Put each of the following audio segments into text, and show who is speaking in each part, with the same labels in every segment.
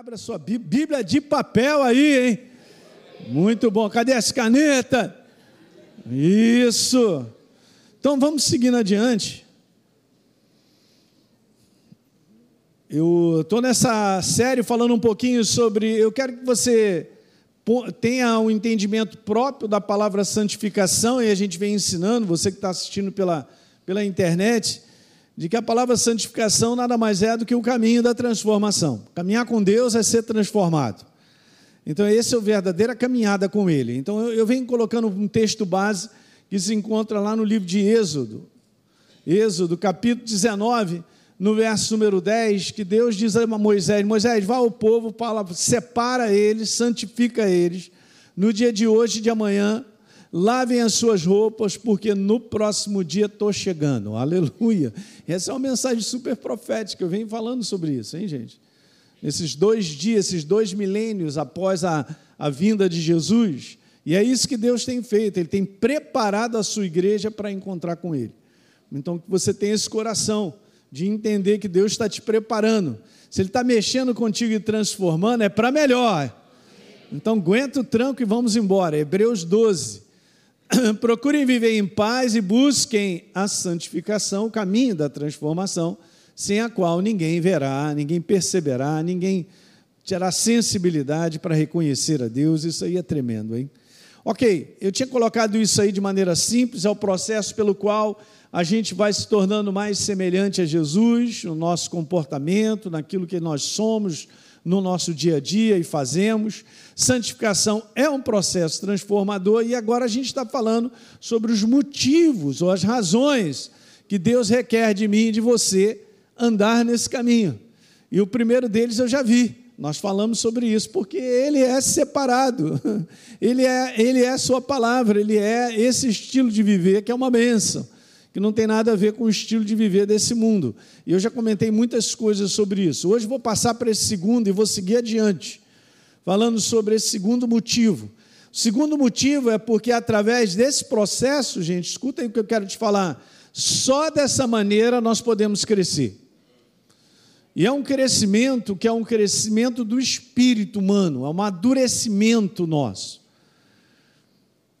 Speaker 1: abra sua Bíblia, de papel aí, hein? Muito bom. Cadê essa caneta? Isso. Então vamos seguindo adiante. Eu estou nessa série falando um pouquinho sobre. Eu quero que você tenha um entendimento próprio da palavra santificação, e a gente vem ensinando, você que está assistindo pela, pela internet, de que a palavra santificação nada mais é do que o caminho da transformação. Caminhar com Deus é ser transformado. Então, esse é a verdadeira caminhada com Ele. Então, eu, eu venho colocando um texto base que se encontra lá no livro de Êxodo, Êxodo, capítulo 19, no verso número 10, que Deus diz a Moisés: Moisés, vá ao povo, fala, separa eles, santifica eles. No dia de hoje e de amanhã, lavem as suas roupas, porque no próximo dia estou chegando. Aleluia. Essa é uma mensagem super profética, eu venho falando sobre isso, hein, gente? Nesses dois dias, esses dois milênios após a, a vinda de Jesus, e é isso que Deus tem feito, Ele tem preparado a sua igreja para encontrar com Ele. Então, você tenha esse coração de entender que Deus está te preparando. Se Ele está mexendo contigo e transformando, é para melhor. Então aguenta o tranco e vamos embora. Hebreus 12. Procurem viver em paz e busquem a santificação, o caminho da transformação, sem a qual ninguém verá, ninguém perceberá, ninguém terá sensibilidade para reconhecer a Deus. Isso aí é tremendo, hein? Ok, eu tinha colocado isso aí de maneira simples, é o processo pelo qual a gente vai se tornando mais semelhante a Jesus no nosso comportamento, naquilo que nós somos no nosso dia a dia e fazemos. Santificação é um processo transformador e agora a gente está falando sobre os motivos ou as razões que Deus requer de mim e de você andar nesse caminho. E o primeiro deles eu já vi. Nós falamos sobre isso porque ele é separado. Ele é, ele é sua palavra, ele é esse estilo de viver que é uma benção que não tem nada a ver com o estilo de viver desse mundo. E eu já comentei muitas coisas sobre isso. Hoje vou passar para esse segundo e vou seguir adiante, falando sobre esse segundo motivo. O segundo motivo é porque através desse processo, gente, escuta aí o que eu quero te falar. Só dessa maneira nós podemos crescer. E é um crescimento que é um crescimento do espírito humano, é um amadurecimento nosso.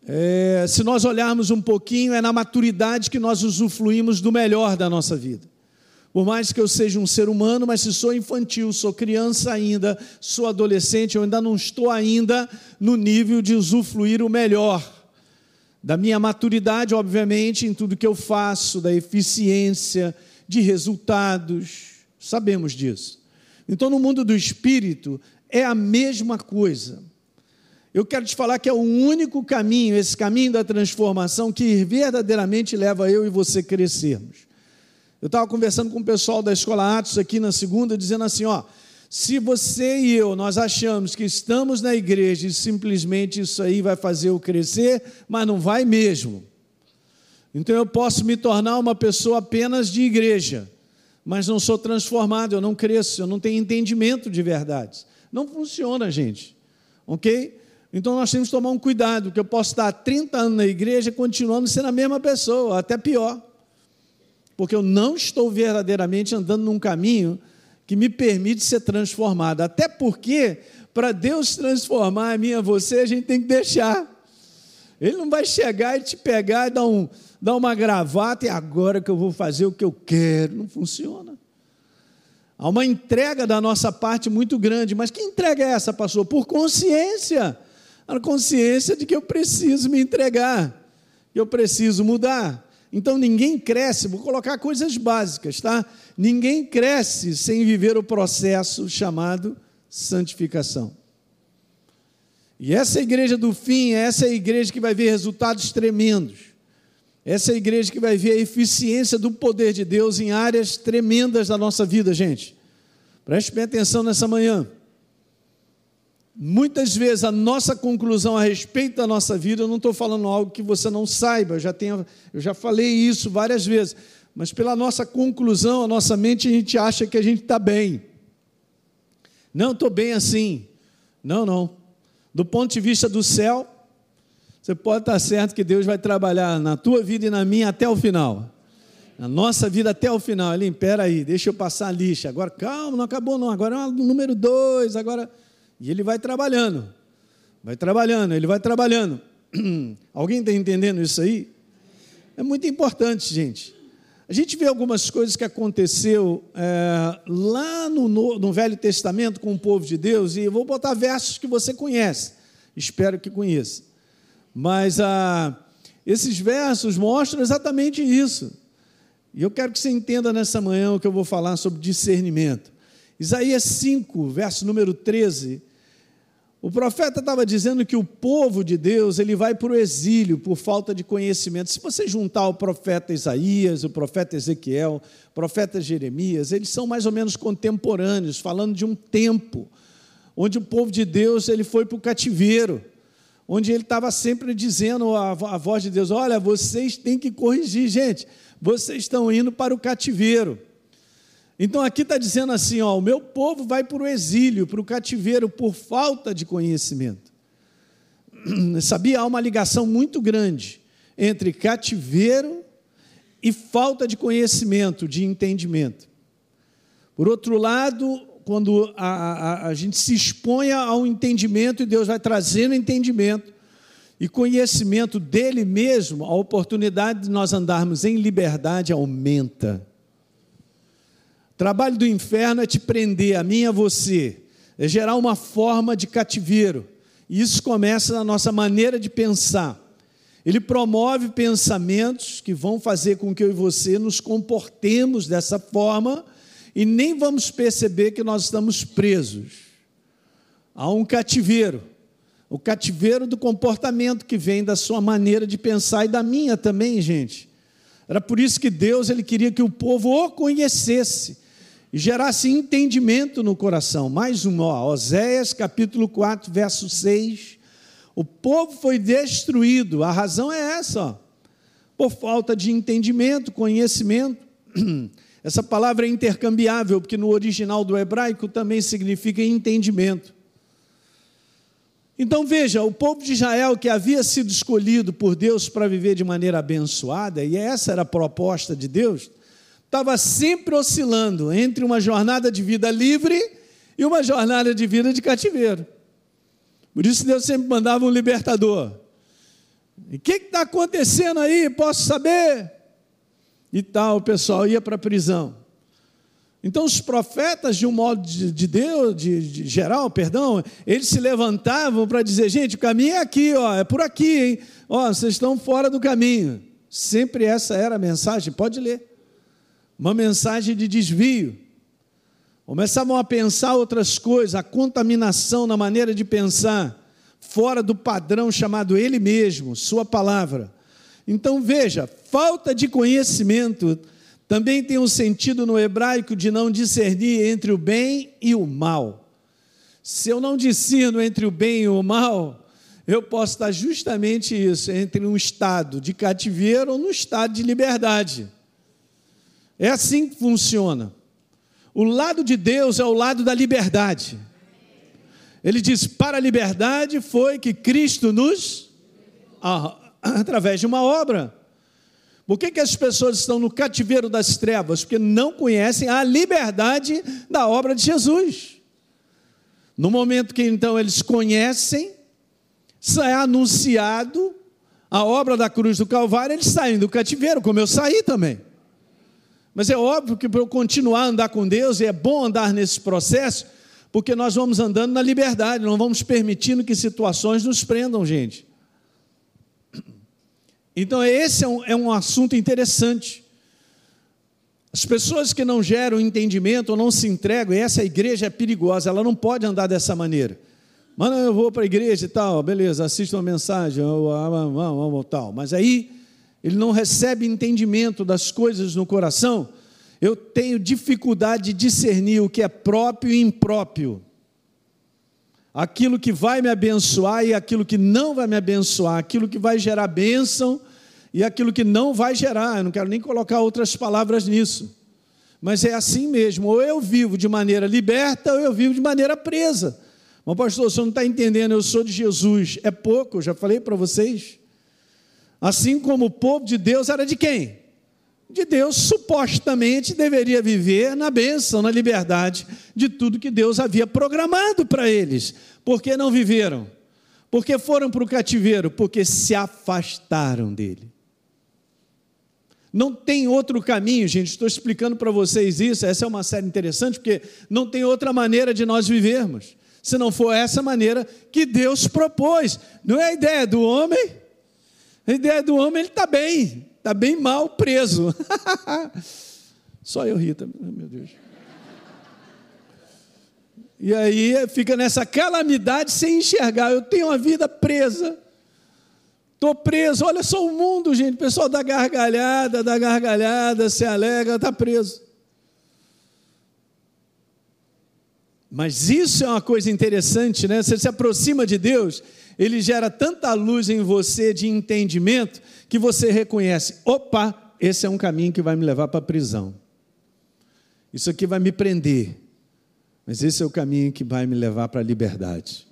Speaker 1: É, se nós olharmos um pouquinho, é na maturidade que nós usufruímos do melhor da nossa vida. Por mais que eu seja um ser humano, mas se sou infantil, sou criança ainda, sou adolescente, eu ainda não estou ainda no nível de usufruir o melhor da minha maturidade, obviamente, em tudo que eu faço, da eficiência, de resultados. Sabemos disso. Então, no mundo do espírito, é a mesma coisa. Eu quero te falar que é o único caminho, esse caminho da transformação, que verdadeiramente leva eu e você a crescermos. Eu estava conversando com o pessoal da Escola Atos aqui na segunda, dizendo assim: ó, se você e eu, nós achamos que estamos na igreja e simplesmente isso aí vai fazer eu crescer, mas não vai mesmo. Então eu posso me tornar uma pessoa apenas de igreja, mas não sou transformado, eu não cresço, eu não tenho entendimento de verdades. Não funciona, gente. Ok? Então nós temos que tomar um cuidado, porque eu posso estar 30 anos na igreja continuando sendo a mesma pessoa, até pior. Porque eu não estou verdadeiramente andando num caminho que me permite ser transformado. Até porque, para Deus transformar a e a você, a gente tem que deixar. Ele não vai chegar e te pegar e dar, um, dar uma gravata e agora que eu vou fazer o que eu quero. Não funciona. Há uma entrega da nossa parte muito grande. Mas que entrega é essa, pastor? Por consciência a consciência de que eu preciso me entregar, eu preciso mudar. Então ninguém cresce, vou colocar coisas básicas, tá? Ninguém cresce sem viver o processo chamado santificação. E essa igreja do fim, essa é a igreja que vai ver resultados tremendos. Essa é a igreja que vai ver a eficiência do poder de Deus em áreas tremendas da nossa vida, gente. Preste bem atenção nessa manhã. Muitas vezes a nossa conclusão a respeito da nossa vida, eu não estou falando algo que você não saiba, eu já, tenho, eu já falei isso várias vezes, mas pela nossa conclusão, a nossa mente, a gente acha que a gente está bem. Não, estou bem assim. Não, não. Do ponto de vista do céu, você pode estar certo que Deus vai trabalhar na tua vida e na minha até o final. Na nossa vida até o final. Ele, impera aí, deixa eu passar a lixa. Agora, calma, não acabou não. Agora é o número dois, agora... E ele vai trabalhando. Vai trabalhando, ele vai trabalhando. Alguém está entendendo isso aí? É muito importante, gente. A gente vê algumas coisas que aconteceu é, lá no, no, Velho Testamento com o povo de Deus, e eu vou botar versos que você conhece, espero que conheça. Mas ah, esses versos mostram exatamente isso. E eu quero que você entenda nessa manhã o que eu vou falar sobre discernimento. Isaías 5, verso número 13, o profeta estava dizendo que o povo de Deus ele vai para o exílio por falta de conhecimento. Se você juntar o profeta Isaías, o profeta Ezequiel, o profeta Jeremias, eles são mais ou menos contemporâneos, falando de um tempo onde o povo de Deus ele foi para o cativeiro, onde ele estava sempre dizendo a, a voz de Deus: Olha, vocês têm que corrigir, gente, vocês estão indo para o cativeiro. Então aqui está dizendo assim: ó, o meu povo vai para o exílio, para o cativeiro, por falta de conhecimento. Sabia? Há uma ligação muito grande entre cativeiro e falta de conhecimento, de entendimento. Por outro lado, quando a, a, a gente se expõe ao entendimento e Deus vai trazendo entendimento e conhecimento dele mesmo, a oportunidade de nós andarmos em liberdade aumenta trabalho do inferno é te prender, a mim e a você, é gerar uma forma de cativeiro. E isso começa na nossa maneira de pensar. Ele promove pensamentos que vão fazer com que eu e você nos comportemos dessa forma e nem vamos perceber que nós estamos presos. Há um cativeiro. O cativeiro do comportamento que vem da sua maneira de pensar e da minha também, gente. Era por isso que Deus ele queria que o povo o conhecesse e gerasse entendimento no coração. Mais um, ó, Oséias capítulo 4, verso 6. O povo foi destruído, a razão é essa, ó, por falta de entendimento, conhecimento. Essa palavra é intercambiável, porque no original do hebraico também significa entendimento. Então veja, o povo de Israel que havia sido escolhido por Deus para viver de maneira abençoada, e essa era a proposta de Deus, estava sempre oscilando entre uma jornada de vida livre e uma jornada de vida de cativeiro. Por isso Deus sempre mandava um libertador. E o que está acontecendo aí? Posso saber? E tal, o pessoal ia para a prisão. Então os profetas, de um modo de, de Deus, de, de, geral, perdão, eles se levantavam para dizer, gente, o caminho é aqui, ó, é por aqui, hein? Ó, vocês estão fora do caminho. Sempre essa era a mensagem, pode ler uma mensagem de desvio. Começavam a pensar outras coisas, a contaminação na maneira de pensar, fora do padrão chamado Ele mesmo, Sua palavra. Então veja, falta de conhecimento também tem um sentido no hebraico de não discernir entre o bem e o mal. Se eu não discerno entre o bem e o mal, eu posso estar justamente isso, entre um estado de cativeiro ou no estado de liberdade. É assim que funciona. O lado de Deus é o lado da liberdade. Ele diz: para a liberdade foi que Cristo nos. Através de uma obra. Por que, que as pessoas estão no cativeiro das trevas? Porque não conhecem a liberdade da obra de Jesus. No momento que então eles conhecem, é anunciado a obra da cruz do Calvário, eles saem do cativeiro, como eu saí também. Mas é óbvio que para eu continuar a andar com Deus, e é bom andar nesse processo, porque nós vamos andando na liberdade, não vamos permitindo que situações nos prendam, gente. Então, esse é um, é um assunto interessante. As pessoas que não geram entendimento ou não se entregam, essa igreja é perigosa, ela não pode andar dessa maneira. Mano, eu vou para a igreja e tal, beleza, assisto uma mensagem, tal. Mas aí ele não recebe entendimento das coisas no coração, eu tenho dificuldade de discernir o que é próprio e impróprio. Aquilo que vai me abençoar e aquilo que não vai me abençoar, aquilo que vai gerar bênção e aquilo que não vai gerar. Eu não quero nem colocar outras palavras nisso. Mas é assim mesmo, ou eu vivo de maneira liberta ou eu vivo de maneira presa. Mas, pastor, você não está entendendo, eu sou de Jesus. É pouco, eu já falei para vocês. Assim como o povo de Deus era de quem? de Deus supostamente deveria viver na bênção, na liberdade de tudo que Deus havia programado para eles. Por que não viveram? Porque foram para o cativeiro? Porque se afastaram dele. Não tem outro caminho, gente. Estou explicando para vocês isso. Essa é uma série interessante, porque não tem outra maneira de nós vivermos, se não for essa maneira que Deus propôs. Não é a ideia do homem. A ideia do homem, ele está bem, Está bem mal preso. Só eu, Rita. Meu Deus. E aí fica nessa calamidade sem enxergar. Eu tenho uma vida presa. Estou preso. Olha só o mundo, gente. O pessoal dá gargalhada, dá gargalhada, se alegra, está preso. Mas isso é uma coisa interessante, né? Você se aproxima de Deus, ele gera tanta luz em você de entendimento que você reconhece: opa, esse é um caminho que vai me levar para a prisão. Isso aqui vai me prender. Mas esse é o caminho que vai me levar para a liberdade.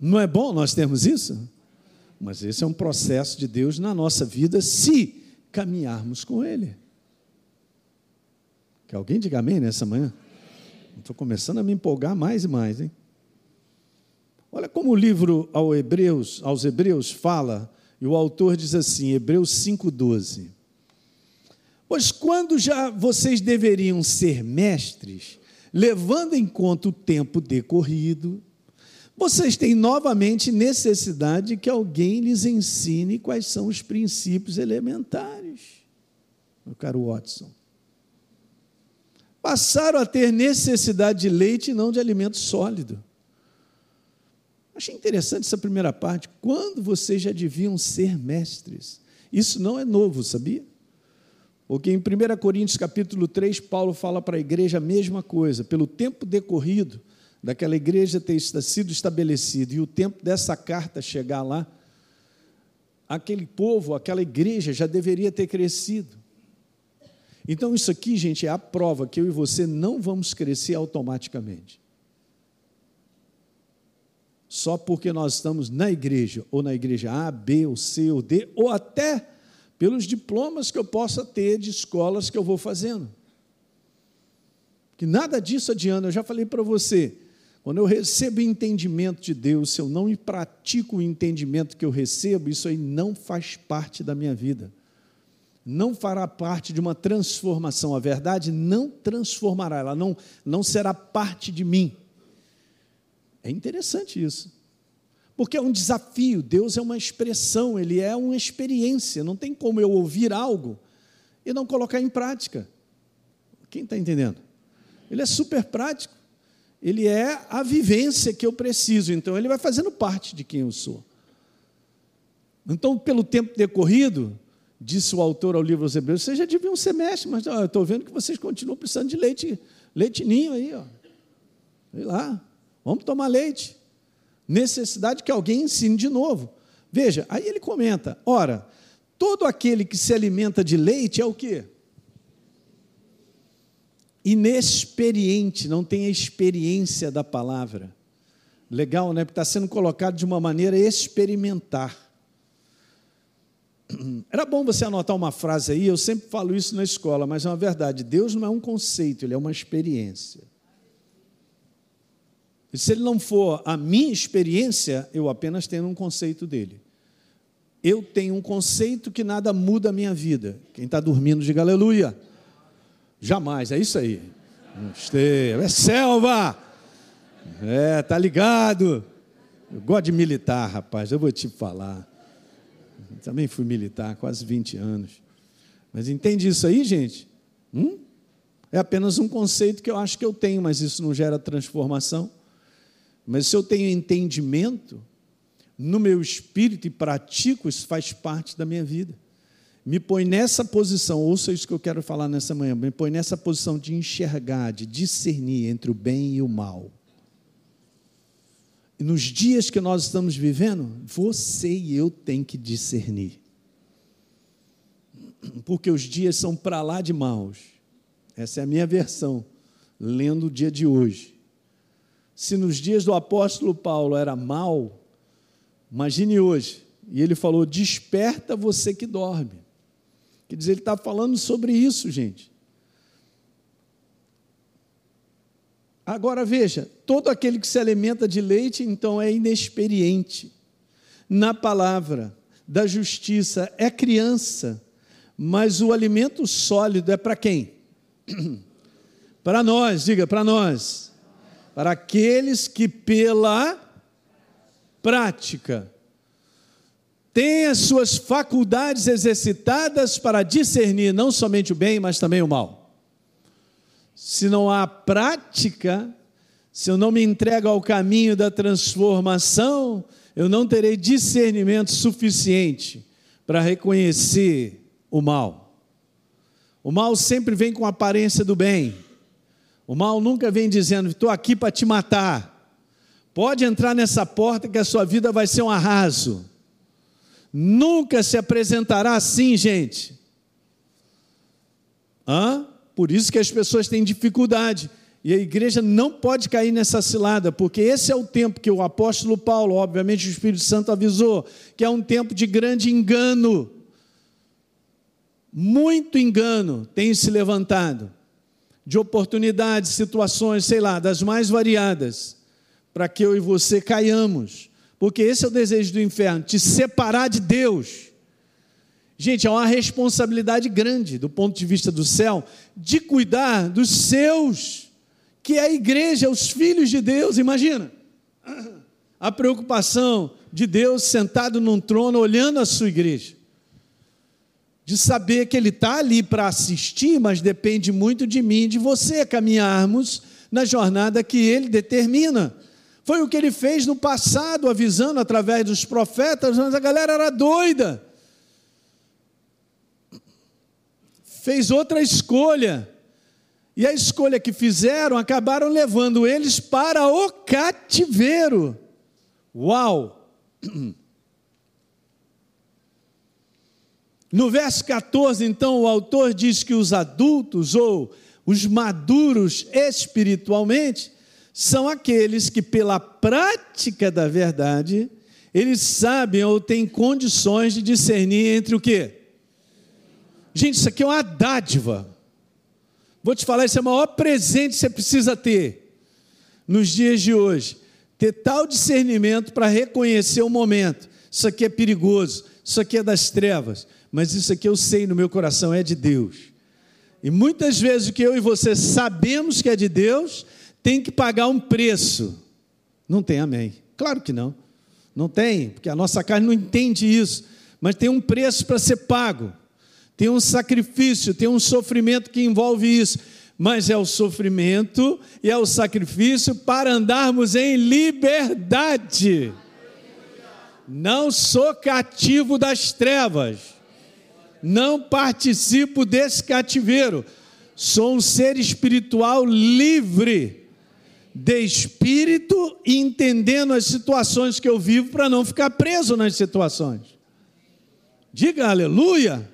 Speaker 1: Não é bom nós termos isso? Mas esse é um processo de Deus na nossa vida se caminharmos com Ele. Que alguém diga amém nessa manhã? Estou começando a me empolgar mais e mais, hein? Olha como o livro ao Hebreus, aos Hebreus fala e o autor diz assim, Hebreus 5,12: Pois quando já vocês deveriam ser mestres, levando em conta o tempo decorrido, vocês têm novamente necessidade que alguém lhes ensine quais são os princípios elementares. Meu caro Watson. Passaram a ter necessidade de leite e não de alimento sólido. Achei interessante essa primeira parte. Quando vocês já deviam ser mestres? Isso não é novo, sabia? Porque em 1 Coríntios capítulo 3, Paulo fala para a igreja a mesma coisa. Pelo tempo decorrido daquela igreja ter sido estabelecido e o tempo dessa carta chegar lá, aquele povo, aquela igreja já deveria ter crescido. Então, isso aqui, gente, é a prova que eu e você não vamos crescer automaticamente só porque nós estamos na igreja, ou na igreja A, B, ou C, ou D, ou até pelos diplomas que eu possa ter de escolas que eu vou fazendo. Que nada disso adianta, eu já falei para você, quando eu recebo entendimento de Deus, se eu não pratico o entendimento que eu recebo, isso aí não faz parte da minha vida. Não fará parte de uma transformação. A verdade não transformará, ela não, não será parte de mim. É interessante isso. Porque é um desafio, Deus é uma expressão, Ele é uma experiência, não tem como eu ouvir algo e não colocar em prática. Quem está entendendo? Ele é super prático, ele é a vivência que eu preciso, então ele vai fazendo parte de quem eu sou. Então, pelo tempo decorrido, disse o autor ao livro aos Hebreus, vocês já deviam ser mestres, mas ó, eu estou vendo que vocês continuam precisando de leite, leite ninho aí, ó. Sei lá, Vamos tomar leite. Necessidade que alguém ensine de novo. Veja, aí ele comenta: ora, todo aquele que se alimenta de leite é o quê? Inexperiente, não tem a experiência da palavra. Legal, né? Porque está sendo colocado de uma maneira experimentar. Era bom você anotar uma frase aí, eu sempre falo isso na escola, mas é uma verdade. Deus não é um conceito, ele é uma experiência. Se ele não for a minha experiência, eu apenas tenho um conceito dele. Eu tenho um conceito que nada muda a minha vida. Quem está dormindo, diga aleluia. Jamais, é isso aí. É selva. É, tá ligado. Eu gosto de militar, rapaz, eu vou te falar. Também fui militar, quase 20 anos. Mas entende isso aí, gente? Hum? É apenas um conceito que eu acho que eu tenho, mas isso não gera transformação. Mas se eu tenho entendimento no meu espírito e pratico, isso faz parte da minha vida. Me põe nessa posição, ouça isso que eu quero falar nessa manhã, me põe nessa posição de enxergar, de discernir entre o bem e o mal. E nos dias que nós estamos vivendo, você e eu tem que discernir. Porque os dias são para lá de maus. Essa é a minha versão, lendo o dia de hoje. Se nos dias do apóstolo Paulo era mal, imagine hoje. E ele falou: Desperta você que dorme. Quer dizer, ele está falando sobre isso, gente. Agora veja: todo aquele que se alimenta de leite, então é inexperiente na palavra da justiça, é criança, mas o alimento sólido é para quem? para nós, diga, para nós. Para aqueles que pela prática têm as suas faculdades exercitadas para discernir não somente o bem, mas também o mal. Se não há prática, se eu não me entrego ao caminho da transformação, eu não terei discernimento suficiente para reconhecer o mal. O mal sempre vem com aparência do bem. O mal nunca vem dizendo: estou aqui para te matar. Pode entrar nessa porta que a sua vida vai ser um arraso. Nunca se apresentará assim, gente. Hã? Por isso que as pessoas têm dificuldade. E a igreja não pode cair nessa cilada, porque esse é o tempo que o apóstolo Paulo, obviamente o Espírito Santo avisou, que é um tempo de grande engano. Muito engano tem se levantado, de oportunidades, situações, sei lá, das mais variadas, para que eu e você caiamos, porque esse é o desejo do inferno, te separar de Deus. Gente, é uma responsabilidade grande do ponto de vista do céu de cuidar dos seus que é a igreja, os filhos de Deus, imagina. A preocupação de Deus sentado num trono olhando a sua igreja. De saber que Ele está ali para assistir, mas depende muito de mim e de você caminharmos na jornada que Ele determina. Foi o que Ele fez no passado, avisando através dos profetas, mas a galera era doida. Fez outra escolha e a escolha que fizeram acabaram levando eles para o cativeiro. Uau! No verso 14, então, o autor diz que os adultos ou os maduros espiritualmente são aqueles que, pela prática da verdade, eles sabem ou têm condições de discernir entre o quê? Gente, isso aqui é uma dádiva. Vou te falar, esse é o maior presente que você precisa ter nos dias de hoje. Ter tal discernimento para reconhecer o momento. Isso aqui é perigoso, isso aqui é das trevas, mas isso aqui eu sei no meu coração é de Deus. E muitas vezes o que eu e você sabemos que é de Deus, tem que pagar um preço. Não tem, amém. Claro que não. Não tem, porque a nossa carne não entende isso, mas tem um preço para ser pago tem um sacrifício, tem um sofrimento que envolve isso, mas é o sofrimento e é o sacrifício para andarmos em liberdade. Não sou cativo das trevas, não participo desse cativeiro, sou um ser espiritual livre de espírito e entendendo as situações que eu vivo para não ficar preso nas situações. Diga aleluia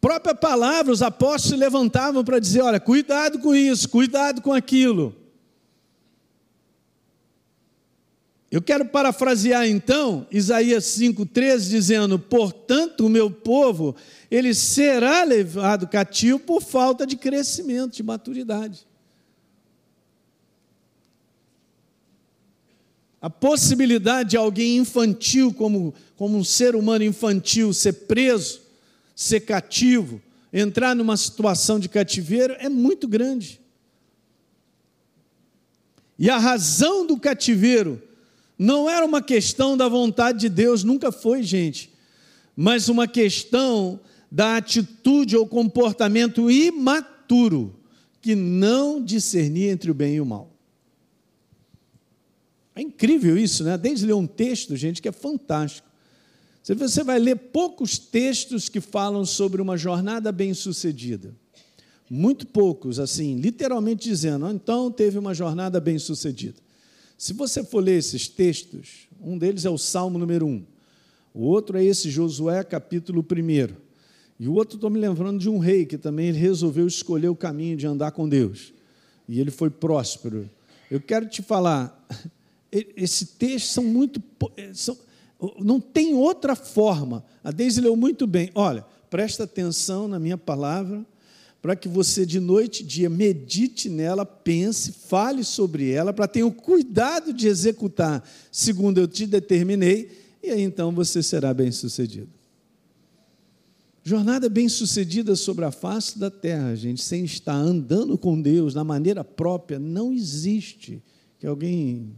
Speaker 1: própria palavra, os apóstolos se levantavam para dizer: olha, cuidado com isso, cuidado com aquilo. Eu quero parafrasear então Isaías 5,13, dizendo: Portanto, o meu povo, ele será levado cativo por falta de crescimento, de maturidade. A possibilidade de alguém infantil, como, como um ser humano infantil, ser preso, ser cativo, entrar numa situação de cativeiro é muito grande. E a razão do cativeiro não era uma questão da vontade de Deus, nunca foi, gente, mas uma questão da atitude ou comportamento imaturo que não discernia entre o bem e o mal. É incrível isso, né? Desde ler um texto, gente, que é fantástico. Você vai ler poucos textos que falam sobre uma jornada bem-sucedida. Muito poucos, assim, literalmente dizendo, ah, então teve uma jornada bem-sucedida. Se você for ler esses textos, um deles é o Salmo número 1, o outro é esse Josué, capítulo 1. E o outro, estou me lembrando de um rei que também resolveu escolher o caminho de andar com Deus. E ele foi próspero. Eu quero te falar, esse texto são muito. São, Não tem outra forma. A Deise leu muito bem. Olha, presta atenção na minha palavra, para que você de noite e dia medite nela, pense, fale sobre ela, para ter o cuidado de executar segundo eu te determinei, e aí então você será bem sucedido. Jornada bem sucedida sobre a face da terra, gente, sem estar andando com Deus na maneira própria, não existe. Que alguém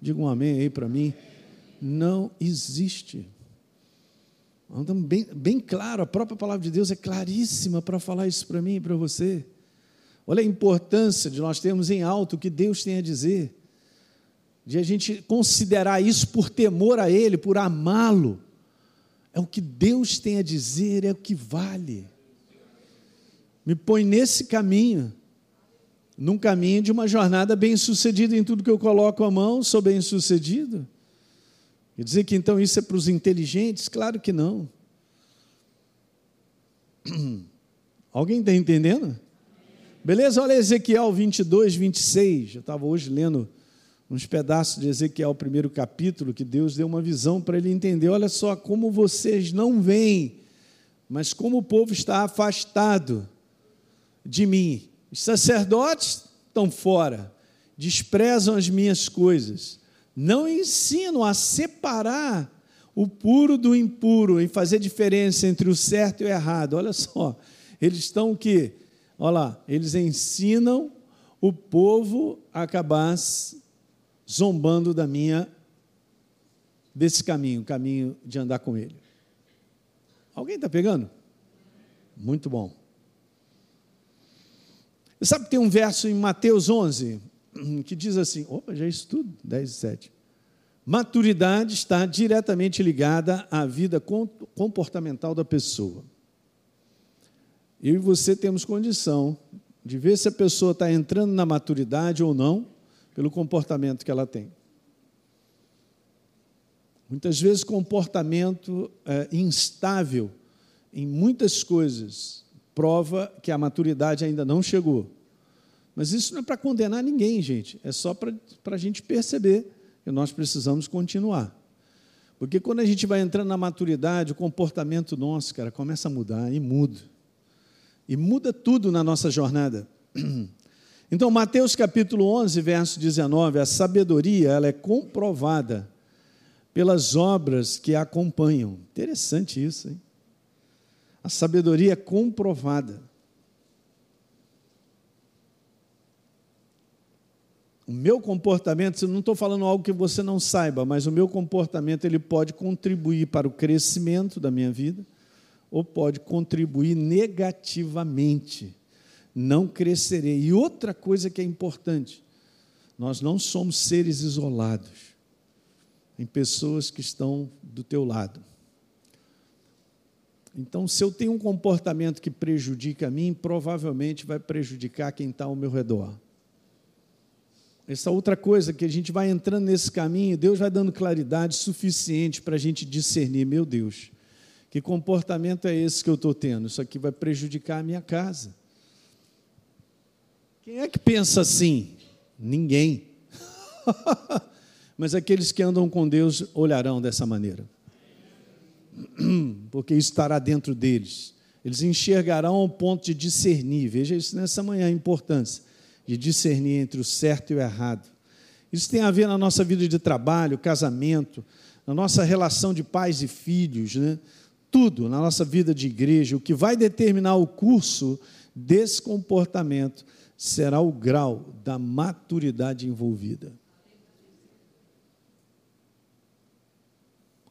Speaker 1: diga um amém aí para mim. Não existe. Então, bem, bem claro, a própria palavra de Deus é claríssima para falar isso para mim e para você. Olha a importância de nós termos em alto o que Deus tem a dizer, de a gente considerar isso por temor a Ele, por amá-lo. É o que Deus tem a dizer, é o que vale. Me põe nesse caminho, num caminho de uma jornada bem-sucedida em tudo que eu coloco a mão, sou bem-sucedido. E dizer que então isso é para os inteligentes? Claro que não. Alguém está entendendo? Beleza? Olha Ezequiel 22, 26. Eu estava hoje lendo uns pedaços de Ezequiel, primeiro capítulo, que Deus deu uma visão para ele entender. Olha só como vocês não veem, mas como o povo está afastado de mim. Os sacerdotes estão fora, desprezam as minhas coisas, não ensinam a separar o puro do impuro, em fazer diferença entre o certo e o errado. Olha só, eles estão o quê? Olha lá, eles ensinam o povo a acabar zombando da minha desse caminho, caminho de andar com ele. Alguém está pegando? Muito bom. Sabe que tem um verso em Mateus 11 que diz assim: opa, já é isso tudo, 10 e 7. Maturidade está diretamente ligada à vida comportamental da pessoa. Eu e você temos condição de ver se a pessoa está entrando na maturidade ou não, pelo comportamento que ela tem. Muitas vezes, comportamento é, instável em muitas coisas prova que a maturidade ainda não chegou. Mas isso não é para condenar ninguém, gente, é só para a gente perceber que nós precisamos continuar. Porque quando a gente vai entrando na maturidade, o comportamento nosso, cara, começa a mudar e muda. E muda tudo na nossa jornada. Então, Mateus capítulo 11, verso 19, a sabedoria ela é comprovada pelas obras que a acompanham. Interessante isso, hein? A sabedoria é comprovada. O meu comportamento, eu não estou falando algo que você não saiba, mas o meu comportamento ele pode contribuir para o crescimento da minha vida ou pode contribuir negativamente não crescerei. E outra coisa que é importante, nós não somos seres isolados. Tem pessoas que estão do teu lado. Então, se eu tenho um comportamento que prejudica a mim, provavelmente vai prejudicar quem está ao meu redor. Essa outra coisa que a gente vai entrando nesse caminho, Deus vai dando claridade suficiente para a gente discernir, meu Deus, que comportamento é esse que eu estou tendo? Isso aqui vai prejudicar a minha casa. Quem é que pensa assim? Ninguém. Mas aqueles que andam com Deus olharão dessa maneira. Porque isso estará dentro deles. Eles enxergarão ao ponto de discernir. Veja isso nessa manhã, a importância de discernir entre o certo e o errado. Isso tem a ver na nossa vida de trabalho, casamento, na nossa relação de pais e filhos, né? tudo, na nossa vida de igreja. O que vai determinar o curso desse comportamento será o grau da maturidade envolvida.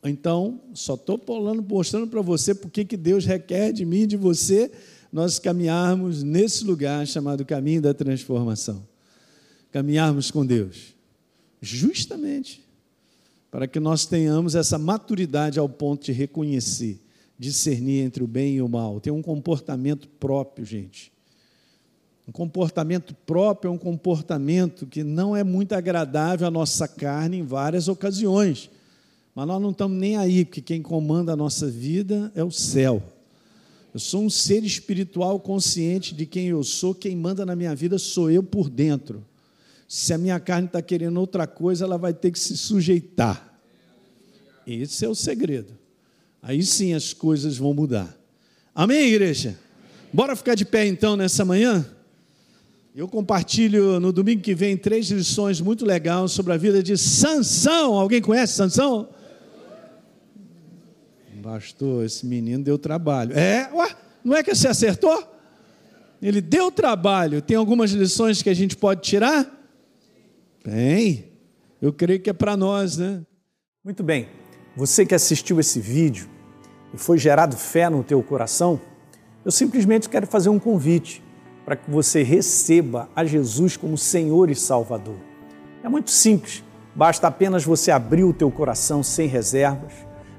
Speaker 1: Então, só estou mostrando para você porque que Deus requer de mim e de você nós caminharmos nesse lugar chamado caminho da transformação. Caminharmos com Deus. Justamente para que nós tenhamos essa maturidade ao ponto de reconhecer, discernir entre o bem e o mal, ter um comportamento próprio, gente. Um comportamento próprio é um comportamento que não é muito agradável à nossa carne em várias ocasiões. Mas nós não estamos nem aí, porque quem comanda a nossa vida é o céu. Eu sou um ser espiritual consciente de quem eu sou, quem manda na minha vida sou eu por dentro. Se a minha carne está querendo outra coisa, ela vai ter que se sujeitar. Esse é o segredo. Aí sim as coisas vão mudar. Amém, igreja? Bora ficar de pé então nessa manhã? Eu compartilho no domingo que vem três lições muito legais sobre a vida de Sansão. Alguém conhece Sansão? Pastor, esse menino deu trabalho. É? Ué, não é que você acertou? Ele deu trabalho. Tem algumas lições que a gente pode tirar? Tem. Eu creio que é para nós, né?
Speaker 2: Muito bem. Você que assistiu esse vídeo e foi gerado fé no teu coração, eu simplesmente quero fazer um convite para que você receba a Jesus como Senhor e Salvador. É muito simples. Basta apenas você abrir o teu coração sem reservas,